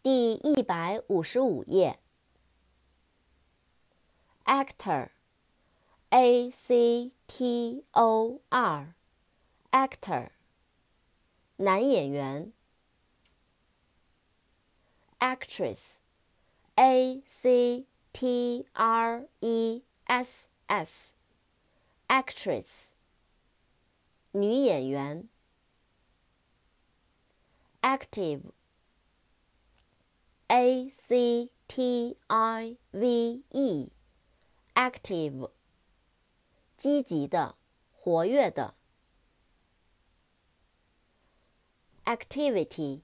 第一百五十五页。actor，a c t o r，actor，男演员。actress，a c t r e s s，actress，女演员。active a c t i v e，active，积极的，活跃的。activity，a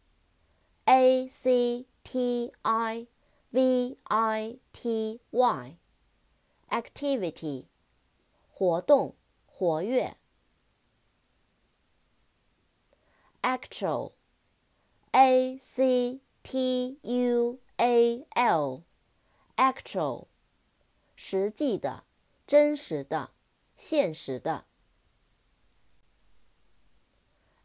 c t i v i t y，activity，活动，活跃。actual，a c T U A L，actual，实际的、真实的、现实的。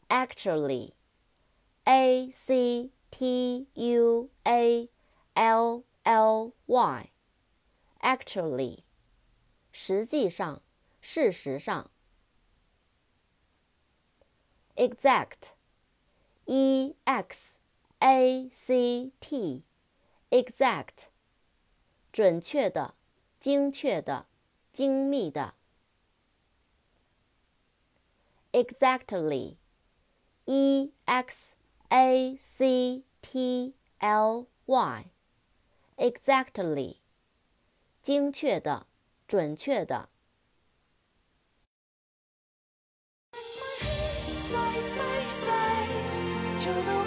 Actually，A C T U A L L Y，actually，实际上、事实上。Exact，E X。A C T，exact，准确的、精确的、精密的。Exactly，E X A C T L Y，exactly，精确的、准确的。Side by side to the